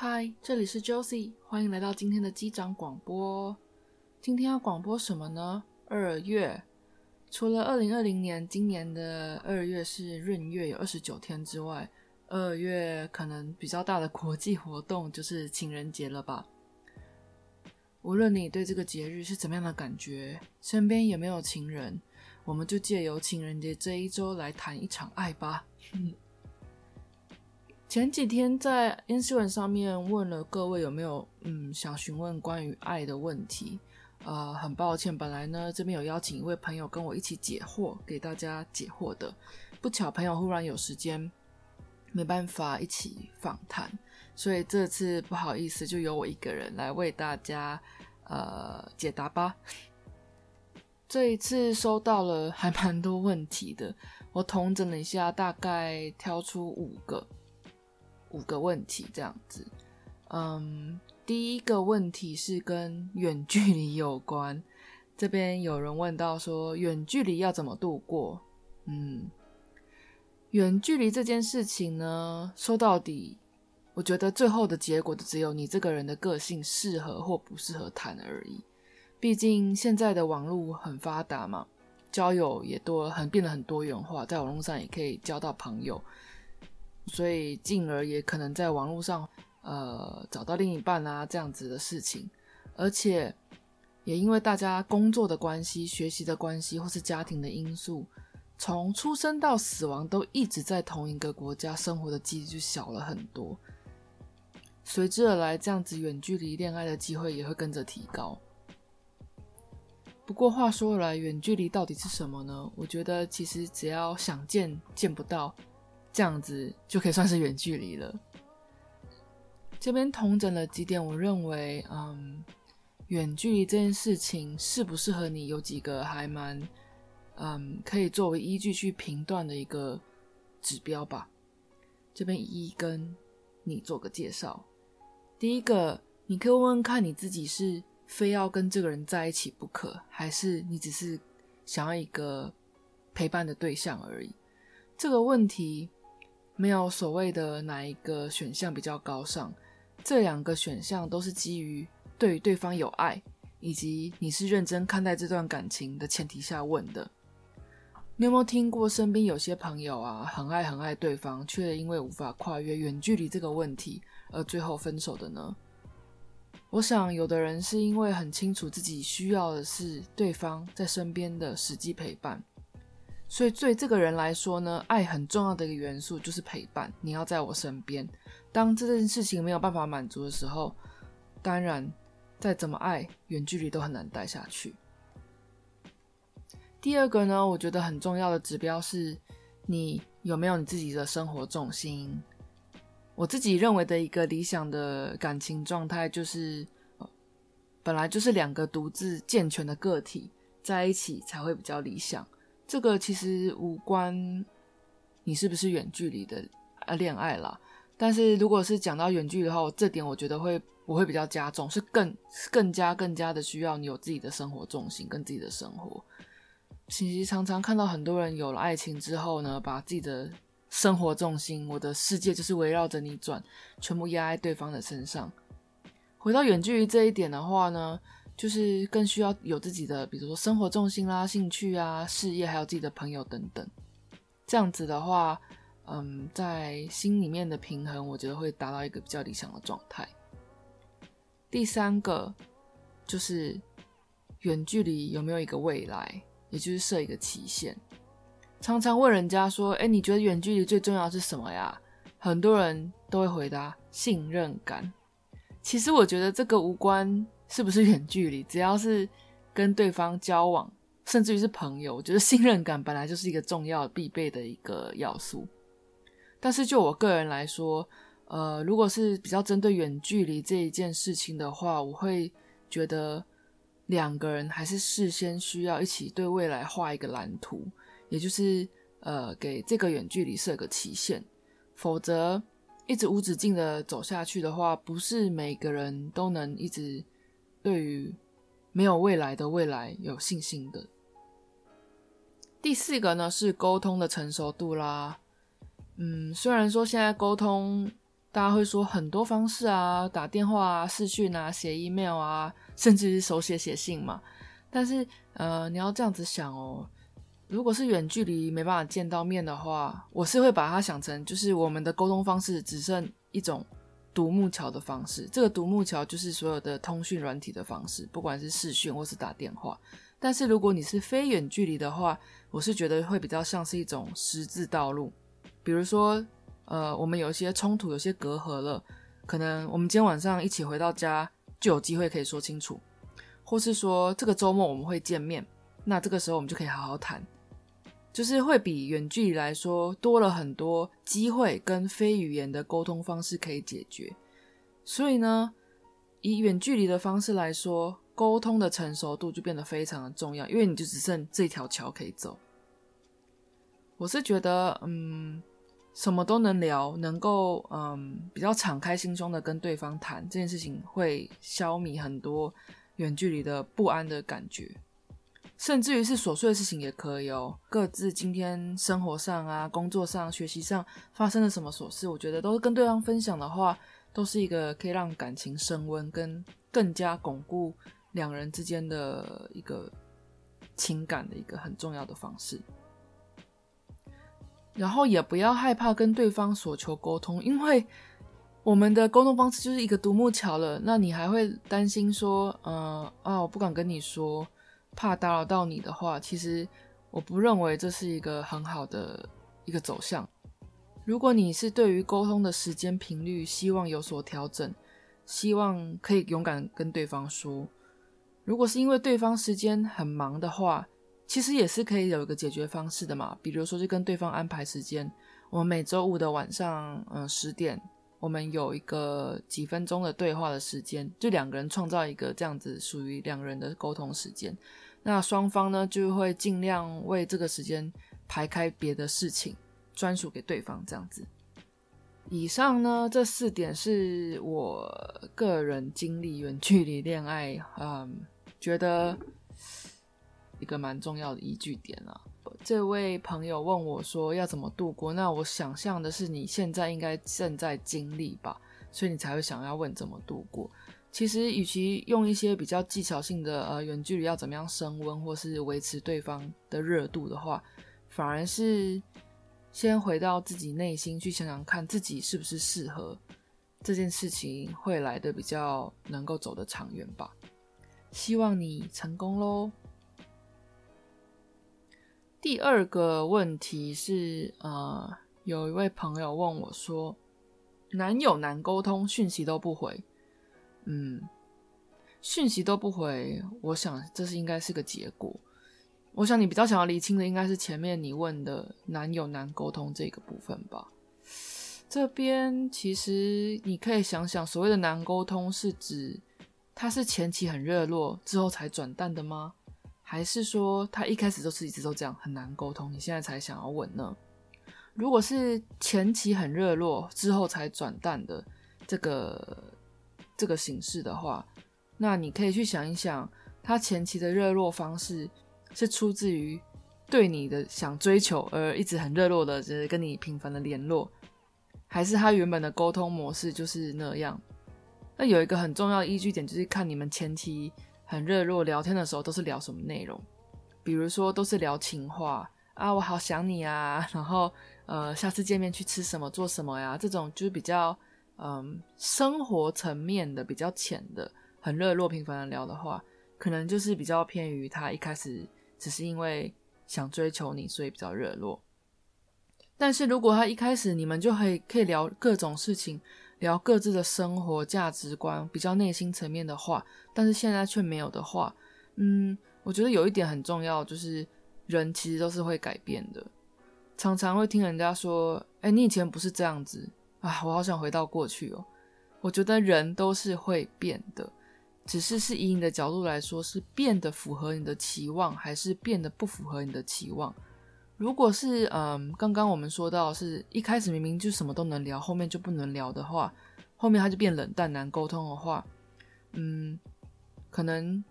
嗨，这里是 Josie，欢迎来到今天的机长广播。今天要广播什么呢？二月，除了二零二零年今年的二月是闰月，有二十九天之外，二月可能比较大的国际活动就是情人节了吧。无论你对这个节日是怎么样的感觉，身边有没有情人，我们就借由情人节这一周来谈一场爱吧。前几天在 Instagram 上面问了各位有没有嗯想询问关于爱的问题，呃，很抱歉，本来呢这边有邀请一位朋友跟我一起解惑，给大家解惑的，不巧朋友忽然有时间，没办法一起访谈，所以这次不好意思，就由我一个人来为大家呃解答吧。这一次收到了还蛮多问题的，我统整了一下，大概挑出五个。五个问题这样子，嗯，第一个问题是跟远距离有关。这边有人问到说，远距离要怎么度过？嗯，远距离这件事情呢，说到底，我觉得最后的结果就只有你这个人的个性适合或不适合谈而已。毕竟现在的网络很发达嘛，交友也多，很变得很多元化，在网络上也可以交到朋友。所以，进而也可能在网络上，呃，找到另一半啊，这样子的事情。而且，也因为大家工作的关系、学习的关系，或是家庭的因素，从出生到死亡都一直在同一个国家生活的几率就小了很多。随之而来，这样子远距离恋爱的机会也会跟着提高。不过话说回来，远距离到底是什么呢？我觉得其实只要想见，见不到。这样子就可以算是远距离了。这边同整了几点，我认为，嗯，远距离这件事情适不适合你，有几个还蛮，嗯，可以作为依据去评断的一个指标吧。这边一一跟你做个介绍。第一个，你可以问问看你自己是非要跟这个人在一起不可，还是你只是想要一个陪伴的对象而已？这个问题。没有所谓的哪一个选项比较高尚，这两个选项都是基于对于对方有爱，以及你是认真看待这段感情的前提下问的。你有没有听过身边有些朋友啊，很爱很爱对方，却因为无法跨越远距离这个问题而最后分手的呢？我想，有的人是因为很清楚自己需要的是对方在身边的实际陪伴。所以，对这个人来说呢，爱很重要的一个元素就是陪伴。你要在我身边，当这件事情没有办法满足的时候，当然，再怎么爱，远距离都很难待下去。第二个呢，我觉得很重要的指标是，你有没有你自己的生活重心。我自己认为的一个理想的感情状态，就是本来就是两个独自健全的个体在一起才会比较理想。这个其实无关你是不是远距离的啊恋爱啦，但是如果是讲到远距离的话，这点我觉得会我会比较加重，是更更加更加的需要你有自己的生活重心跟自己的生活。其实常常看到很多人有了爱情之后呢，把自己的生活重心，我的世界就是围绕着你转，全部压在对方的身上。回到远距离这一点的话呢？就是更需要有自己的，比如说生活重心啦、兴趣啊、事业，还有自己的朋友等等。这样子的话，嗯，在心里面的平衡，我觉得会达到一个比较理想的状态。第三个就是远距离有没有一个未来，也就是设一个期限。常常问人家说：“哎，你觉得远距离最重要是什么呀？”很多人都会回答：信任感。其实我觉得这个无关。是不是远距离？只要是跟对方交往，甚至于是朋友，我觉得信任感本来就是一个重要必备的一个要素。但是就我个人来说，呃，如果是比较针对远距离这一件事情的话，我会觉得两个人还是事先需要一起对未来画一个蓝图，也就是呃，给这个远距离设个期限，否则一直无止境的走下去的话，不是每个人都能一直。对于没有未来的未来有信心的。第四个呢是沟通的成熟度啦。嗯，虽然说现在沟通大家会说很多方式啊，打电话啊、视讯啊、写 email 啊，甚至是手写写信嘛。但是，呃，你要这样子想哦，如果是远距离没办法见到面的话，我是会把它想成就是我们的沟通方式只剩一种独木桥的方式。这个独木桥就是所有的通讯软体的方式，不管是视讯或是打电话。但是如果你是非远距离的话，我是觉得会比较像是一种十字道路。比如说，呃，我们有一些冲突，有些隔阂了，可能我们今天晚上一起回到家，就有机会可以说清楚。或是说这个周末我们会见面，那这个时候我们就可以好好谈，就是会比远距离来说多了很多机会跟非语言的沟通方式可以解决。所以呢，以远距离的方式来说，沟通的成熟度就变得非常的重要，因为你就只剩这条桥可以走。我是觉得，嗯，什么都能聊，能够嗯比较敞开心胸的跟对方谈这件事情，会消弭很多。远距离的不安的感觉，甚至于是琐碎的事情也可以哦。各自今天生活上啊、工作上、学习上发生了什么琐事，我觉得都是跟对方分享的话，都是一个可以让感情升温、跟更加巩固两人之间的一个情感的一个很重要的方式。然后也不要害怕跟对方所求沟通，因为。我们的沟通方式就是一个独木桥了，那你还会担心说，呃，啊，我不敢跟你说，怕打扰到你的话，其实我不认为这是一个很好的一个走向。如果你是对于沟通的时间频率希望有所调整，希望可以勇敢跟对方说，如果是因为对方时间很忙的话，其实也是可以有一个解决方式的嘛，比如说就跟对方安排时间，我们每周五的晚上，嗯，十点。我们有一个几分钟的对话的时间，就两个人创造一个这样子属于两个人的沟通时间。那双方呢就会尽量为这个时间排开别的事情，专属给对方这样子。以上呢这四点是我个人经历远距离恋爱，嗯，觉得一个蛮重要的依据点啊。这位朋友问我说：“要怎么度过？”那我想象的是你现在应该正在经历吧，所以你才会想要问怎么度过。其实，与其用一些比较技巧性的呃远距离要怎么样升温或是维持对方的热度的话，反而是先回到自己内心去想想看自己是不是适合这件事情，会来的比较能够走得长远吧。希望你成功喽！第二个问题是，呃，有一位朋友问我说，男友难沟通，讯息都不回，嗯，讯息都不回，我想这是应该是个结果。我想你比较想要厘清的，应该是前面你问的男友难沟通这个部分吧。这边其实你可以想想，所谓的难沟通，是指他是前期很热络，之后才转淡的吗？还是说他一开始就是一直都这样很难沟通，你现在才想要问呢？如果是前期很热络之后才转淡的这个这个形式的话，那你可以去想一想，他前期的热络方式是出自于对你的想追求而一直很热络的，就是跟你频繁的联络，还是他原本的沟通模式就是那样？那有一个很重要的依据点就是看你们前期。很热络，聊天的时候都是聊什么内容？比如说都是聊情话啊，我好想你啊，然后呃，下次见面去吃什么，做什么呀？这种就是比较嗯生活层面的、比较浅的、很热络、频繁的聊的话，可能就是比较偏于他一开始只是因为想追求你，所以比较热络。但是如果他一开始你们就可以可以聊各种事情。聊各自的生活价值观，比较内心层面的话，但是现在却没有的话，嗯，我觉得有一点很重要，就是人其实都是会改变的。常常会听人家说：“哎，你以前不是这样子啊！”我好想回到过去哦。我觉得人都是会变的，只是是以你的角度来说，是变得符合你的期望，还是变得不符合你的期望。如果是嗯，刚刚我们说到是一开始明明就什么都能聊，后面就不能聊的话，后面他就变冷淡难沟通的话，嗯，可能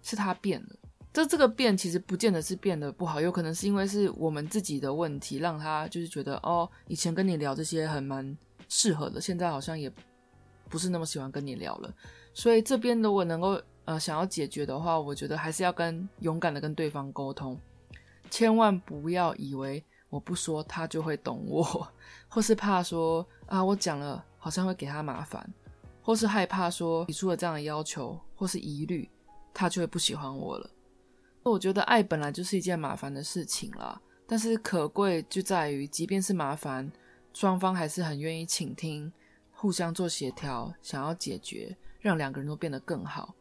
是他变了。这这个变其实不见得是变得不好，有可能是因为是我们自己的问题，让他就是觉得哦，以前跟你聊这些很蛮适合的，现在好像也不是那么喜欢跟你聊了。所以这边如果能够呃想要解决的话，我觉得还是要跟勇敢的跟对方沟通，千万不要以为我不说他就会懂我，或是怕说啊我讲了好像会给他麻烦，或是害怕说提出了这样的要求或是疑虑，他就会不喜欢我了。我觉得爱本来就是一件麻烦的事情啦，但是可贵就在于，即便是麻烦，双方还是很愿意倾听，互相做协调，想要解决。让两个人都变得更好，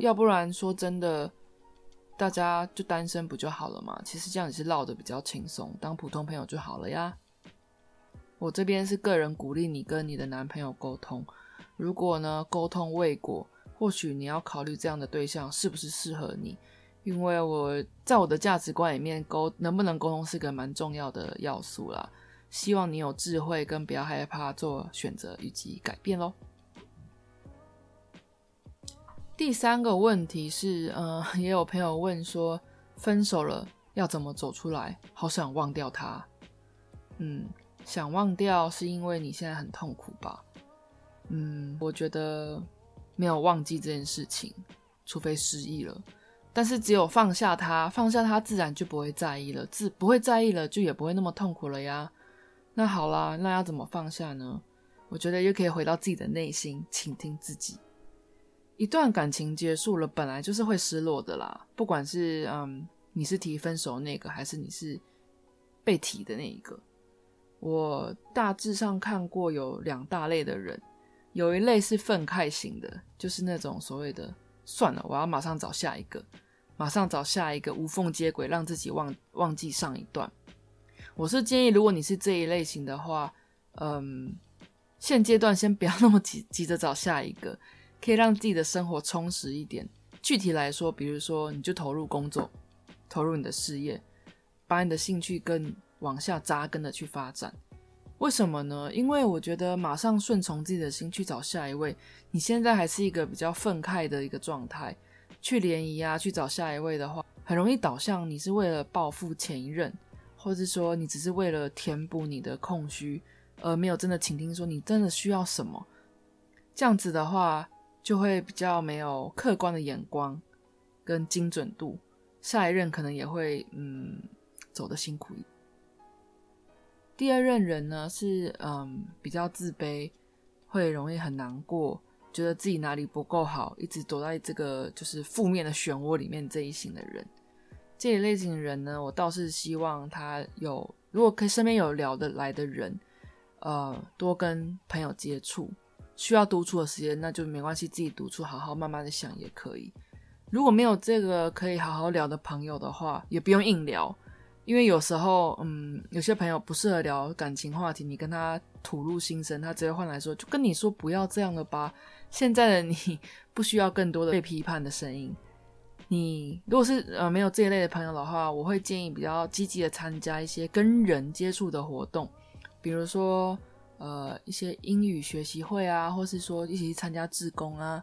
要不然说真的，大家就单身不就好了嘛？其实这样也是唠得比较轻松，当普通朋友就好了呀。我这边是个人鼓励你跟你的男朋友沟通，如果呢沟通未果，或许你要考虑这样的对象是不是适合你，因为我在我的价值观里面，沟能不能沟通是个蛮重要的要素啦。希望你有智慧跟不要害怕做选择以及改变喽。第三个问题是，呃，也有朋友问说，分手了要怎么走出来？好想忘掉他。嗯，想忘掉是因为你现在很痛苦吧？嗯，我觉得没有忘记这件事情，除非失忆了。但是只有放下他，放下他，自然就不会在意了，自不会在意了，就也不会那么痛苦了呀。那好啦，那要怎么放下呢？我觉得又可以回到自己的内心，倾听自己。一段感情结束了，本来就是会失落的啦。不管是嗯，你是提分手那个，还是你是被提的那一个，我大致上看过有两大类的人。有一类是愤慨型的，就是那种所谓的“算了，我要马上找下一个，马上找下一个，无缝接轨，让自己忘忘记上一段”。我是建议，如果你是这一类型的话，嗯，现阶段先不要那么急急着找下一个。可以让自己的生活充实一点。具体来说，比如说，你就投入工作，投入你的事业，把你的兴趣更往下扎根的去发展。为什么呢？因为我觉得马上顺从自己的心去找下一位，你现在还是一个比较愤慨的一个状态，去联谊啊，去找下一位的话，很容易导向你是为了报复前一任，或者说你只是为了填补你的空虚，而没有真的倾听说你真的需要什么。这样子的话。就会比较没有客观的眼光跟精准度，下一任可能也会嗯走的辛苦一点。第二任人呢是嗯比较自卑，会容易很难过，觉得自己哪里不够好，一直躲在这个就是负面的漩涡里面这一型的人。这一类型的人呢，我倒是希望他有如果可以身边有聊得来的人，呃，多跟朋友接触。需要独处的时间，那就没关系，自己独处，好好慢慢的想也可以。如果没有这个可以好好聊的朋友的话，也不用硬聊，因为有时候，嗯，有些朋友不适合聊感情话题，你跟他吐露心声，他直接换来说，就跟你说不要这样了吧。现在的你 不需要更多的被批判的声音。你如果是呃没有这一类的朋友的话，我会建议比较积极的参加一些跟人接触的活动，比如说。呃，一些英语学习会啊，或是说一起去参加志工啊，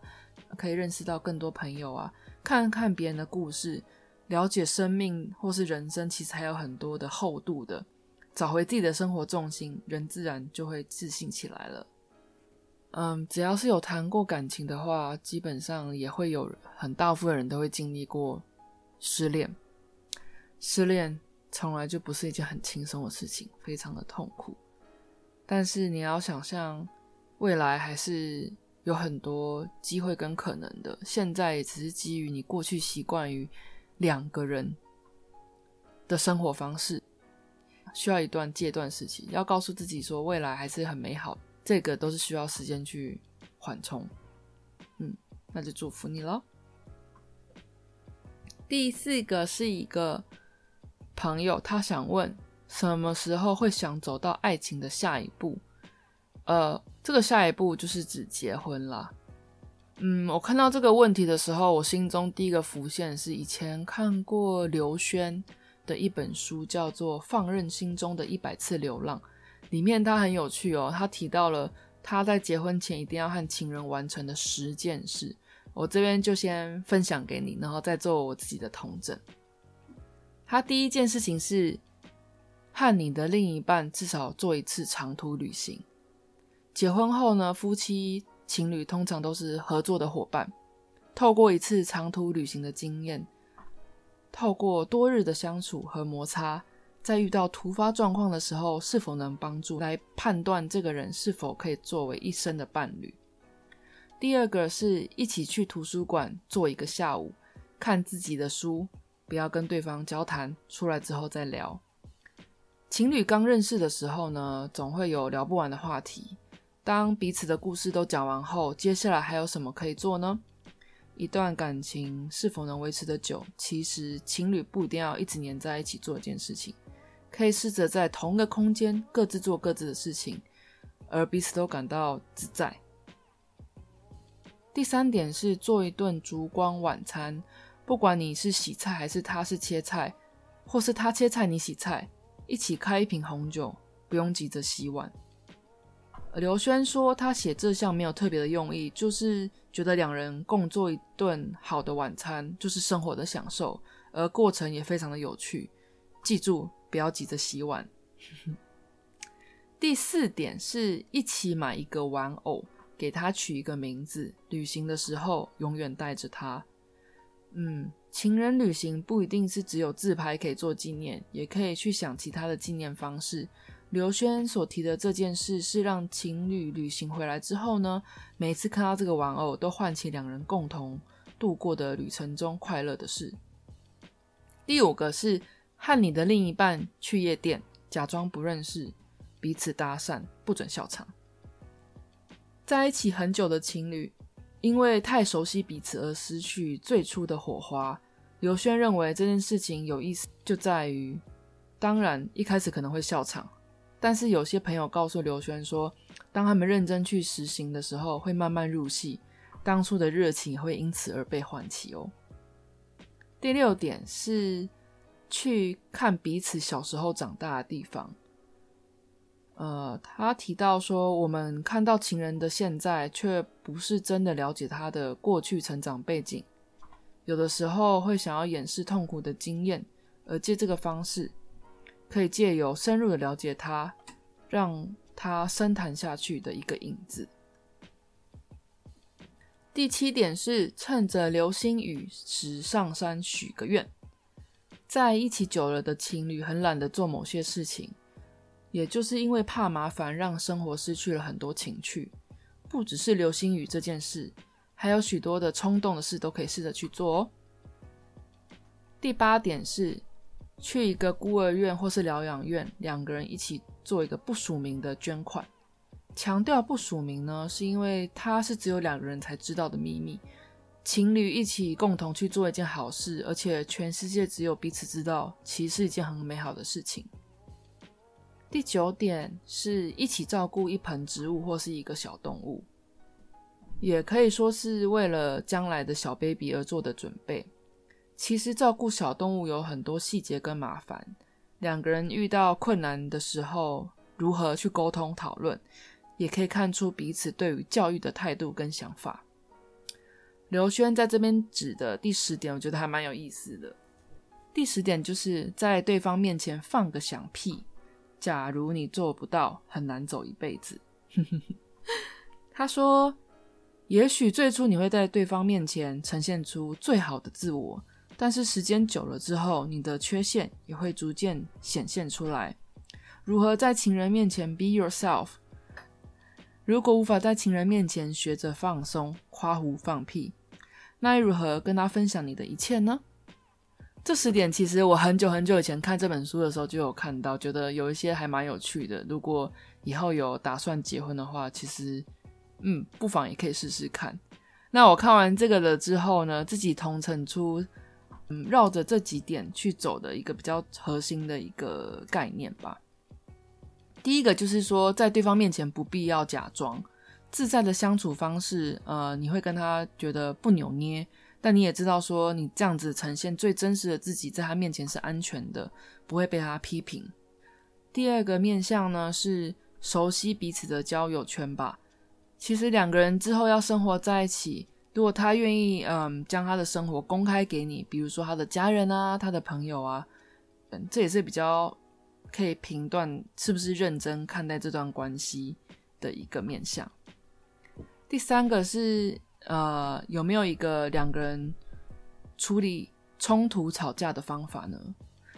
可以认识到更多朋友啊，看看别人的故事，了解生命或是人生，其实还有很多的厚度的。找回自己的生活重心，人自然就会自信起来了。嗯，只要是有谈过感情的话，基本上也会有很大部分人都会经历过失恋。失恋从来就不是一件很轻松的事情，非常的痛苦。但是你要想象，未来还是有很多机会跟可能的。现在也只是基于你过去习惯于两个人的生活方式，需要一段戒断时期。要告诉自己说，未来还是很美好，这个都是需要时间去缓冲。嗯，那就祝福你喽。第四个是一个朋友，他想问。什么时候会想走到爱情的下一步？呃，这个下一步就是指结婚啦。嗯，我看到这个问题的时候，我心中第一个浮现是以前看过刘轩的一本书，叫做《放任心中的一百次流浪》，里面他很有趣哦，他提到了他在结婚前一定要和情人完成的十件事。我这边就先分享给你，然后再做我自己的同整。他第一件事情是。和你的另一半至少做一次长途旅行，结婚后呢，夫妻情侣通常都是合作的伙伴，透过一次长途旅行的经验，透过多日的相处和摩擦，在遇到突发状况的时候，是否能帮助来判断这个人是否可以作为一生的伴侣。第二个是一起去图书馆坐一个下午，看自己的书，不要跟对方交谈，出来之后再聊。情侣刚认识的时候呢，总会有聊不完的话题。当彼此的故事都讲完后，接下来还有什么可以做呢？一段感情是否能维持的久，其实情侣不一定要一直黏在一起做一件事情，可以试着在同一个空间各自做各自的事情，而彼此都感到自在。第三点是做一顿烛光晚餐，不管你是洗菜还是他是切菜，或是他切菜你洗菜，一起开一瓶红酒，不用急着洗碗。刘轩说，他写这项没有特别的用意，就是觉得两人共做一顿好的晚餐，就是生活的享受，而过程也非常的有趣。记住，不要急着洗碗。第四点是一起买一个玩偶，给他取一个名字，旅行的时候永远带着他。嗯，情人旅行不一定是只有自拍可以做纪念，也可以去想其他的纪念方式。刘轩所提的这件事是让情侣旅行回来之后呢，每次看到这个玩偶，都唤起两人共同度过的旅程中快乐的事。第五个是和你的另一半去夜店，假装不认识，彼此搭讪，不准笑场。在一起很久的情侣，因为太熟悉彼此而失去最初的火花。刘轩认为这件事情有意思就在于，当然一开始可能会笑场。但是有些朋友告诉刘轩说，当他们认真去实行的时候，会慢慢入戏，当初的热情也会因此而被唤起哦。第六点是去看彼此小时候长大的地方。呃，他提到说，我们看到情人的现在，却不是真的了解他的过去成长背景，有的时候会想要掩饰痛苦的经验，而借这个方式。可以借由深入的了解他，让他深谈下去的一个影子。第七点是趁着流星雨时上山许个愿。在一起久了的情侣很懒得做某些事情，也就是因为怕麻烦，让生活失去了很多情趣。不只是流星雨这件事，还有许多的冲动的事都可以试着去做哦。第八点是。去一个孤儿院或是疗养院，两个人一起做一个不署名的捐款。强调不署名呢，是因为它是只有两个人才知道的秘密。情侣一起共同去做一件好事，而且全世界只有彼此知道，其实是一件很美好的事情。第九点是一起照顾一盆植物或是一个小动物，也可以说是为了将来的小 baby 而做的准备。其实照顾小动物有很多细节跟麻烦，两个人遇到困难的时候如何去沟通讨论，也可以看出彼此对于教育的态度跟想法。刘轩在这边指的第十点，我觉得还蛮有意思的。第十点就是在对方面前放个响屁，假如你做不到，很难走一辈子。他说，也许最初你会在对方面前呈现出最好的自我。但是时间久了之后，你的缺陷也会逐渐显现出来。如何在情人面前 be yourself？如果无法在情人面前学着放松、夸胡放屁，那又如何跟他分享你的一切呢？这十点其实我很久很久以前看这本书的时候就有看到，觉得有一些还蛮有趣的。如果以后有打算结婚的话，其实嗯，不妨也可以试试看。那我看完这个了之后呢，自己同成出。嗯，绕着这几点去走的一个比较核心的一个概念吧。第一个就是说，在对方面前不必要假装自在的相处方式，呃，你会跟他觉得不扭捏，但你也知道说，你这样子呈现最真实的自己，在他面前是安全的，不会被他批评。第二个面向呢，是熟悉彼此的交友圈吧。其实两个人之后要生活在一起。如果他愿意，嗯，将他的生活公开给你，比如说他的家人啊，他的朋友啊，嗯，这也是比较可以评断是不是认真看待这段关系的一个面向。第三个是呃，有没有一个两个人处理冲突吵架的方法呢？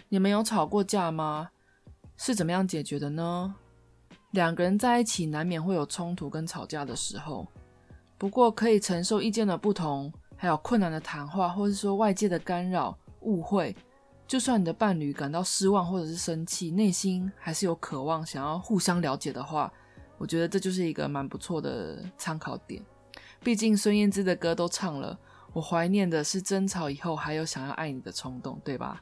你们有吵过架吗？是怎么样解决的呢？两个人在一起难免会有冲突跟吵架的时候，不过可以承受意见的不同，还有困难的谈话，或者说外界的干扰、误会。就算你的伴侣感到失望或者是生气，内心还是有渴望想要互相了解的话，我觉得这就是一个蛮不错的参考点。毕竟孙燕姿的歌都唱了，我怀念的是争吵以后还有想要爱你的冲动，对吧？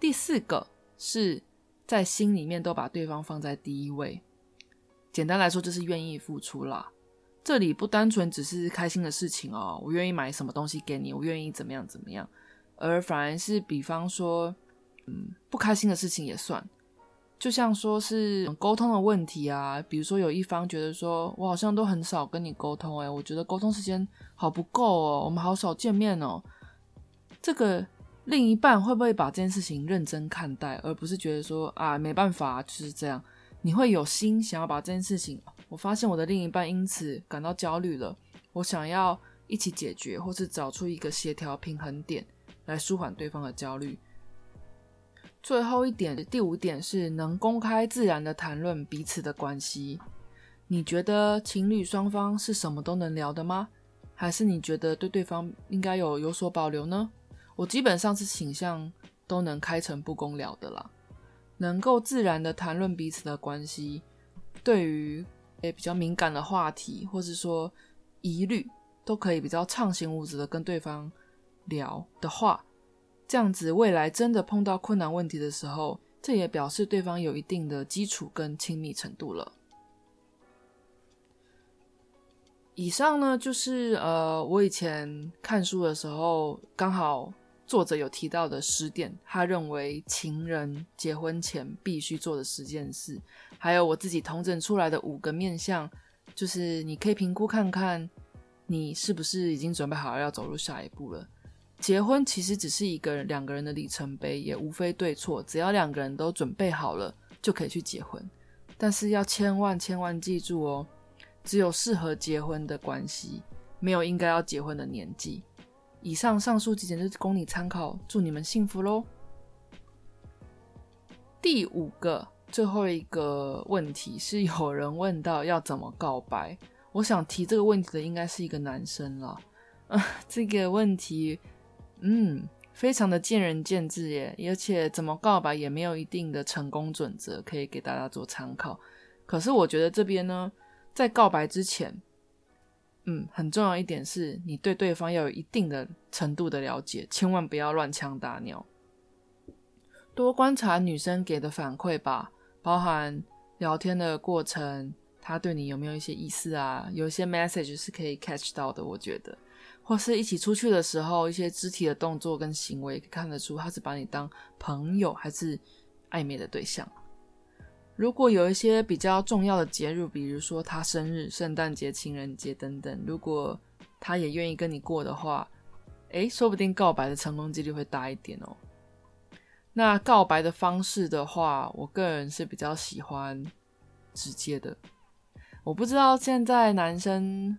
第四个是在心里面都把对方放在第一位，简单来说就是愿意付出啦。这里不单纯只是开心的事情哦，我愿意买什么东西给你，我愿意怎么样怎么样。而反而是，比方说，嗯，不开心的事情也算，就像说是沟通的问题啊，比如说有一方觉得说，我好像都很少跟你沟通，哎，我觉得沟通时间好不够哦，我们好少见面哦。这个另一半会不会把这件事情认真看待，而不是觉得说啊，没办法，就是这样？你会有心想要把这件事情，我发现我的另一半因此感到焦虑了，我想要一起解决，或是找出一个协调平衡点。来舒缓对方的焦虑。最后一点，第五点是能公开自然的谈论彼此的关系。你觉得情侣双方是什么都能聊的吗？还是你觉得对对方应该有有所保留呢？我基本上是倾向都能开诚布公聊的啦。能够自然的谈论彼此的关系，对于诶比较敏感的话题，或是说疑虑，都可以比较畅行无阻的跟对方。聊的话，这样子未来真的碰到困难问题的时候，这也表示对方有一定的基础跟亲密程度了。以上呢，就是呃，我以前看书的时候，刚好作者有提到的十点，他认为情人结婚前必须做的十件事，还有我自己统整出来的五个面向，就是你可以评估看看，你是不是已经准备好要走入下一步了。结婚其实只是一个两个人的里程碑，也无非对错，只要两个人都准备好了，就可以去结婚。但是要千万千万记住哦，只有适合结婚的关系，没有应该要结婚的年纪。以上上述几点就供你参考，祝你们幸福喽。第五个最后一个问题是有人问到要怎么告白，我想提这个问题的应该是一个男生了。啊，这个问题。嗯，非常的见仁见智耶，而且怎么告白也没有一定的成功准则可以给大家做参考。可是我觉得这边呢，在告白之前，嗯，很重要一点是你对对方要有一定的程度的了解，千万不要乱枪打鸟。多观察女生给的反馈吧，包含聊天的过程，她对你有没有一些意思啊？有一些 message 是可以 catch 到的，我觉得。或是一起出去的时候，一些肢体的动作跟行为，看得出他是把你当朋友还是暧昧的对象。如果有一些比较重要的节日，比如说他生日、圣诞节、情人节等等，如果他也愿意跟你过的话，诶，说不定告白的成功几率会大一点哦。那告白的方式的话，我个人是比较喜欢直接的。我不知道现在男生。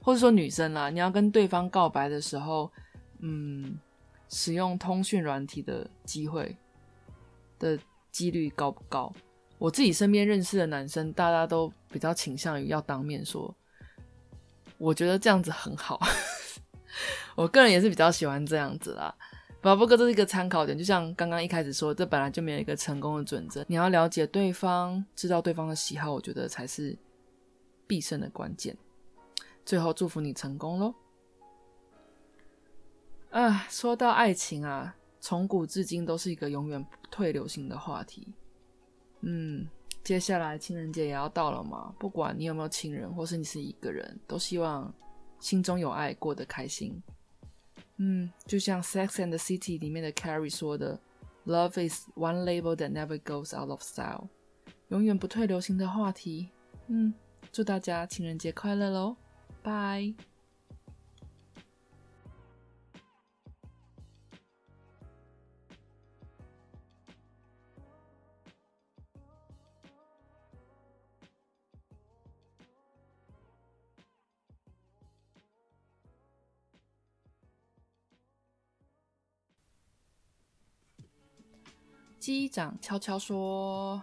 或者说女生啦，你要跟对方告白的时候，嗯，使用通讯软体的机会的几率高不高？我自己身边认识的男生，大家都比较倾向于要当面说。我觉得这样子很好，我个人也是比较喜欢这样子啦。不过这是一个参考点，就像刚刚一开始说，这本来就没有一个成功的准则。你要了解对方，知道对方的喜好，我觉得才是必胜的关键。最后祝福你成功喽！啊，说到爱情啊，从古至今都是一个永远不退流行的话题。嗯，接下来情人节也要到了嘛，不管你有没有情人，或是你是一个人，都希望心中有爱，过得开心。嗯，就像《Sex and the City》里面的 Carrie 说的：“Love is one label that never goes out of style。”永远不退流行的话题。嗯，祝大家情人节快乐喽拜机长悄悄说：“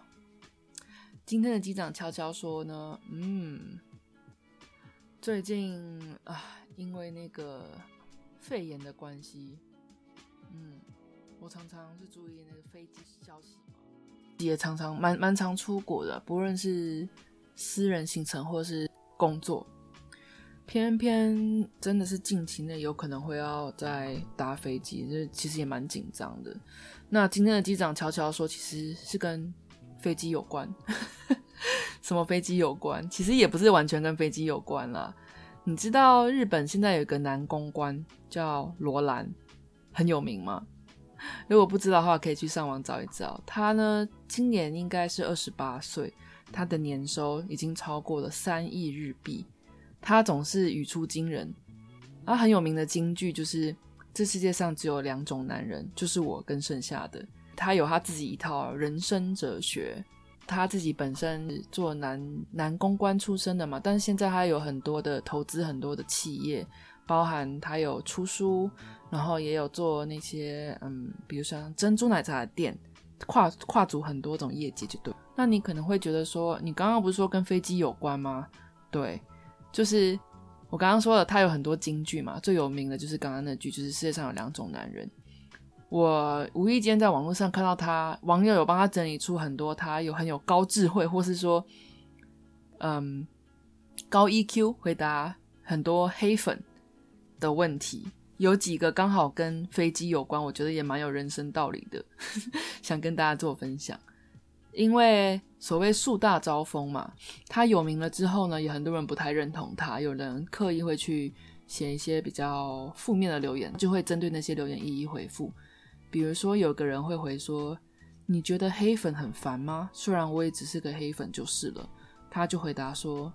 今天的机长悄悄说呢，嗯，最近啊，因为那个肺炎的关系，嗯，我常常是注意那个飞机消息嘛，也常常蛮蛮常出国的，不论是私人行程或是工作。”偏偏真的是近期内有可能会要再搭飞机，这其实也蛮紧张的。那今天的机长悄悄说，其实是跟飞机有关。什么飞机有关？其实也不是完全跟飞机有关啦。你知道日本现在有一个男公关叫罗兰，很有名吗？如果不知道的话，可以去上网找一找。他呢，今年应该是二十八岁，他的年收已经超过了三亿日币。他总是语出惊人，他很有名的金句就是“这世界上只有两种男人，就是我跟剩下的”。他有他自己一套人生哲学。他自己本身做男男公关出身的嘛，但是现在他有很多的投资，很多的企业，包含他有出书，然后也有做那些嗯，比如像珍珠奶茶的店，跨跨足很多种业界，就对。那你可能会觉得说，你刚刚不是说跟飞机有关吗？对。就是我刚刚说的，他有很多金句嘛，最有名的就是刚刚那句，就是世界上有两种男人。我无意间在网络上看到他网友有帮他整理出很多他有很有高智慧，或是说嗯高 EQ 回答很多黑粉的问题，有几个刚好跟飞机有关，我觉得也蛮有人生道理的，想跟大家做分享。因为所谓树大招风嘛，他有名了之后呢，也很多人不太认同他，有人刻意会去写一些比较负面的留言，就会针对那些留言一一回复。比如说，有个人会回说：“你觉得黑粉很烦吗？虽然我也只是个黑粉就是了。”他就回答说：“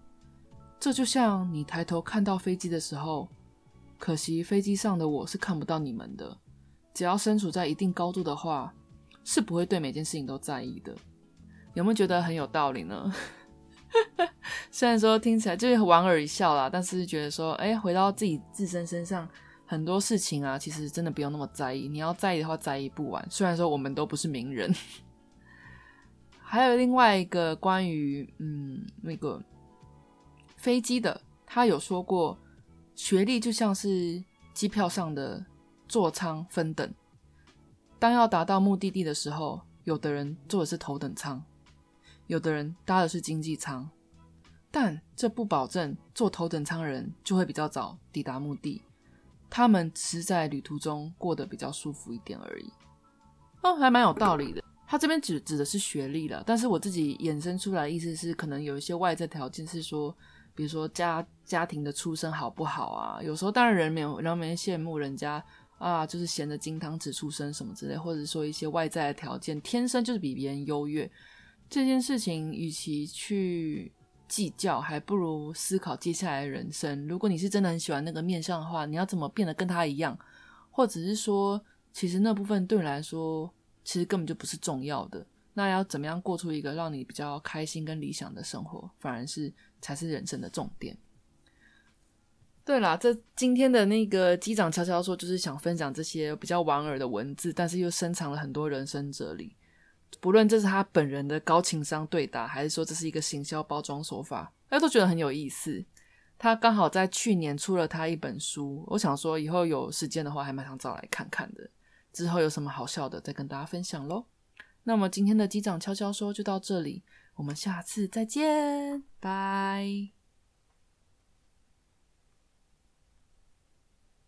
这就像你抬头看到飞机的时候，可惜飞机上的我是看不到你们的。只要身处在一定高度的话，是不会对每件事情都在意的。”有没有觉得很有道理呢？虽然说听起来就是莞尔一笑啦，但是觉得说，哎，回到自己自身身上，很多事情啊，其实真的不用那么在意。你要在意的话，在意不完。虽然说我们都不是名人，还有另外一个关于嗯那个飞机的，他有说过，学历就像是机票上的座舱分等，当要达到目的地的时候，有的人坐的是头等舱。有的人搭的是经济舱，但这不保证坐头等舱人就会比较早抵达目的。他们只是在旅途中过得比较舒服一点而已。哦，还蛮有道理的。他这边指指的是学历了，但是我自己衍生出来的意思是，可能有一些外在条件是说，比如说家家庭的出身好不好啊？有时候当然人没有人没羡慕人家啊，就是衔着金汤匙出生什么之类，或者说一些外在的条件天生就是比别人优越。这件事情，与其去计较，还不如思考接下来的人生。如果你是真的很喜欢那个面相的话，你要怎么变得跟他一样？或者是说，其实那部分对你来说，其实根本就不是重要的。那要怎么样过出一个让你比较开心跟理想的生活，反而是才是人生的重点。对啦，这今天的那个机长悄悄说，就是想分享这些比较玩尔的文字，但是又深藏了很多人生哲理。不论这是他本人的高情商对答，还是说这是一个行销包装手法，大家都觉得很有意思。他刚好在去年出了他一本书，我想说以后有时间的话，还蛮想找来看看的。之后有什么好笑的，再跟大家分享喽。那么今天的机长悄悄说就到这里，我们下次再见，拜。